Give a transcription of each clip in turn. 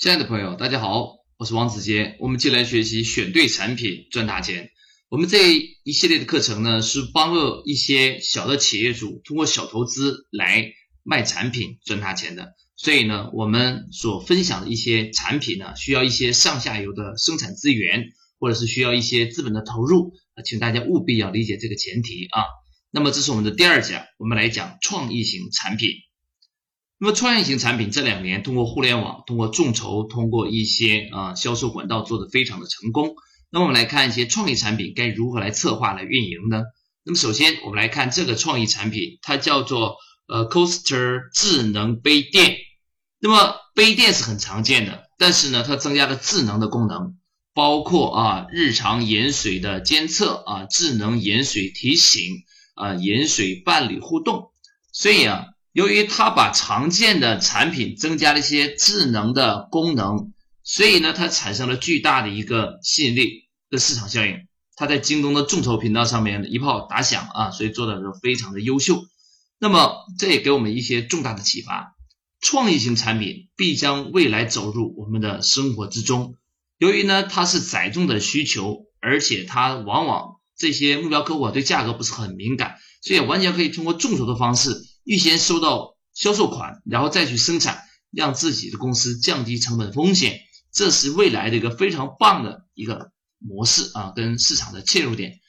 亲爱的朋友，大家好，我是王子杰。我们进来学习选对产品赚大钱。我们这一系列的课程呢，是帮助一些小的企业主通过小投资来卖产品赚大钱的。所以呢，我们所分享的一些产品呢，需要一些上下游的生产资源，或者是需要一些资本的投入啊，请大家务必要理解这个前提啊。那么这是我们的第二讲，我们来讲创意型产品。那么创业型产品这两年通过互联网、通过众筹、通过一些啊销售管道做得非常的成功。那我们来看一些创意产品该如何来策划来运营呢？那么首先我们来看这个创意产品，它叫做呃 Coaster 智能杯垫。那么杯垫是很常见的，但是呢它增加了智能的功能，包括啊日常饮水的监测啊智能饮水提醒啊饮水伴侣互动，所以啊。由于它把常见的产品增加了一些智能的功能，所以呢，它产生了巨大的一个吸引力的市场效应。它在京东的众筹频道上面一炮打响啊，所以做的是非常的优秀。那么这也给我们一些重大的启发：创意型产品必将未来走入我们的生活之中。由于呢，它是载重的需求，而且它往往这些目标客户对价格不是很敏感，所以完全可以通过众筹的方式。预先收到销售款，然后再去生产，让自己的公司降低成本风险，这是未来的一个非常棒的一个模式啊，跟市场的切入点。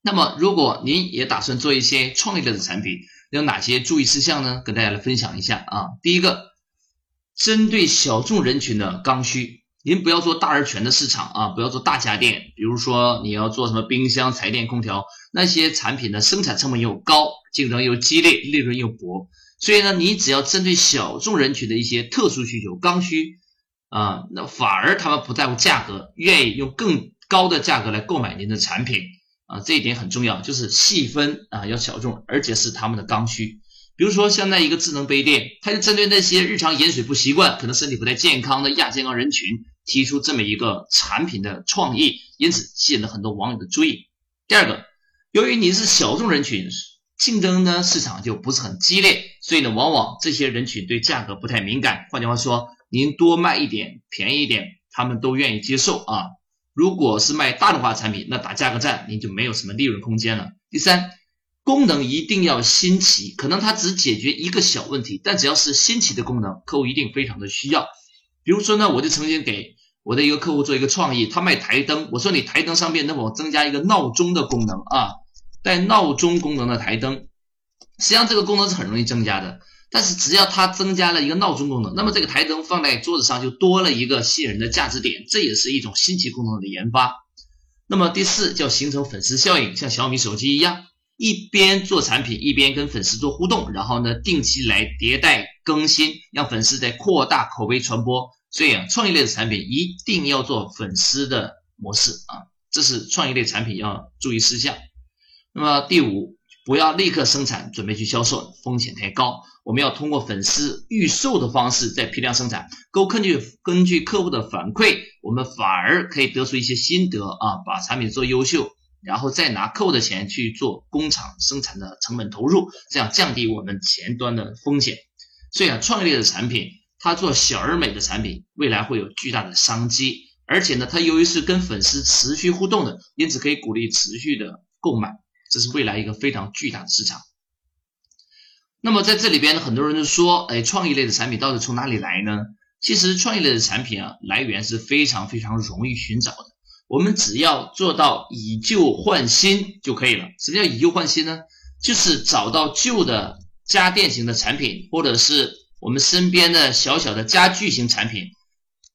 那么，如果您也打算做一些创意类的产品，有哪些注意事项呢？跟大家来分享一下啊。第一个，针对小众人群的刚需，您不要做大而全的市场啊，不要做大家电，比如说你要做什么冰箱、彩电、空调那些产品的生产成本又高。竞争又激烈，利润又薄，所以呢，你只要针对小众人群的一些特殊需求、刚需啊，那反而他们不在乎价格，愿意用更高的价格来购买您的产品啊，这一点很重要，就是细分啊，要小众，而且是他们的刚需。比如说像那一个智能杯垫，它就针对那些日常饮水不习惯、可能身体不太健康的亚健康人群，提出这么一个产品的创意，因此吸引了很多网友的注意。第二个，由于你是小众人群。竞争呢，市场就不是很激烈，所以呢，往往这些人群对价格不太敏感。换句话说，您多卖一点，便宜一点，他们都愿意接受啊。如果是卖大众化产品，那打价格战，您就没有什么利润空间了。第三，功能一定要新奇，可能它只解决一个小问题，但只要是新奇的功能，客户一定非常的需要。比如说呢，我就曾经给我的一个客户做一个创意，他卖台灯，我说你台灯上面能否增加一个闹钟的功能啊？带闹钟功能的台灯，实际上这个功能是很容易增加的。但是只要它增加了一个闹钟功能，那么这个台灯放在桌子上就多了一个吸引人的价值点，这也是一种新奇功能的研发。那么第四叫形成粉丝效应，像小米手机一样，一边做产品一边跟粉丝做互动，然后呢定期来迭代更新，让粉丝在扩大口碑传播。所以啊，创意类的产品一定要做粉丝的模式啊，这是创意类产品要注意事项。那么第五，不要立刻生产准备去销售，风险太高。我们要通过粉丝预售的方式再批量生产，够根据根据客户的反馈，我们反而可以得出一些心得啊，把产品做优秀，然后再拿客户的钱去做工厂生产的成本投入，这样降低我们前端的风险。所以啊，创业类的产品，它做小而美的产品，未来会有巨大的商机。而且呢，它由于是跟粉丝持续互动的，因此可以鼓励持续的购买。这是未来一个非常巨大的市场。那么在这里边呢，很多人就说，哎，创意类的产品到底从哪里来呢？其实创意类的产品啊，来源是非常非常容易寻找的。我们只要做到以旧换新就可以了。什么叫以旧换新呢？就是找到旧的家电型的产品，或者是我们身边的小小的家具型产品，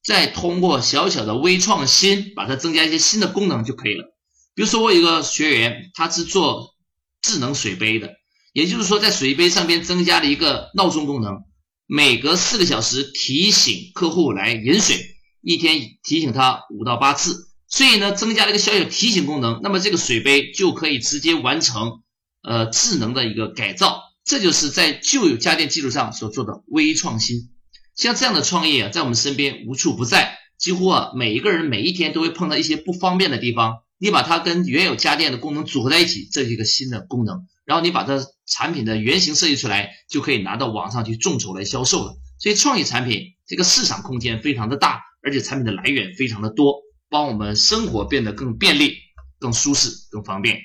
再通过小小的微创新，把它增加一些新的功能就可以了。比如说，我有一个学员，他是做智能水杯的，也就是说，在水杯上边增加了一个闹钟功能，每隔四个小时提醒客户来饮水，一天提醒他五到八次，所以呢，增加了一个小小提醒功能，那么这个水杯就可以直接完成呃智能的一个改造，这就是在旧有家电基础上所做的微创新。像这样的创意啊，在我们身边无处不在，几乎啊每一个人每一天都会碰到一些不方便的地方。你把它跟原有家电的功能组合在一起，这是一个新的功能。然后你把它产品的原型设计出来，就可以拿到网上去众筹来销售了。所以创意产品这个市场空间非常的大，而且产品的来源非常的多，帮我们生活变得更便利、更舒适、更方便。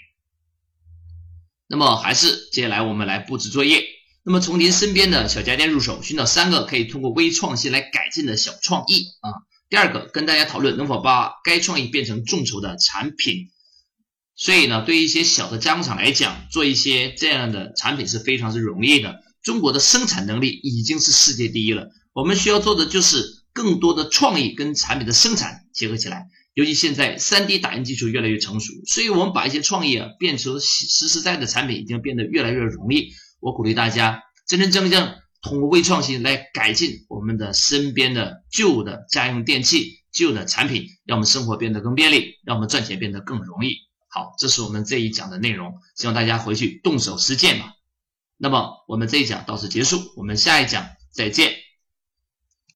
那么还是接下来我们来布置作业。那么从您身边的小家电入手，寻找三个可以通过微创新来改进的小创意啊。第二个，跟大家讨论能否把该创意变成众筹的产品。所以呢，对于一些小的加工厂来讲，做一些这样的产品是非常之容易的。中国的生产能力已经是世界第一了，我们需要做的就是更多的创意跟产品的生产结合起来。尤其现在 3D 打印技术越来越成熟，所以我们把一些创意啊变成实实在在的产品，已经变得越来越容易。我鼓励大家真真正正通过微创新来改进我们的身边的旧的家用电器、旧的产品，让我们生活变得更便利，让我们赚钱变得更容易。好，这是我们这一讲的内容，希望大家回去动手实践吧。那么我们这一讲到此结束，我们下一讲再见。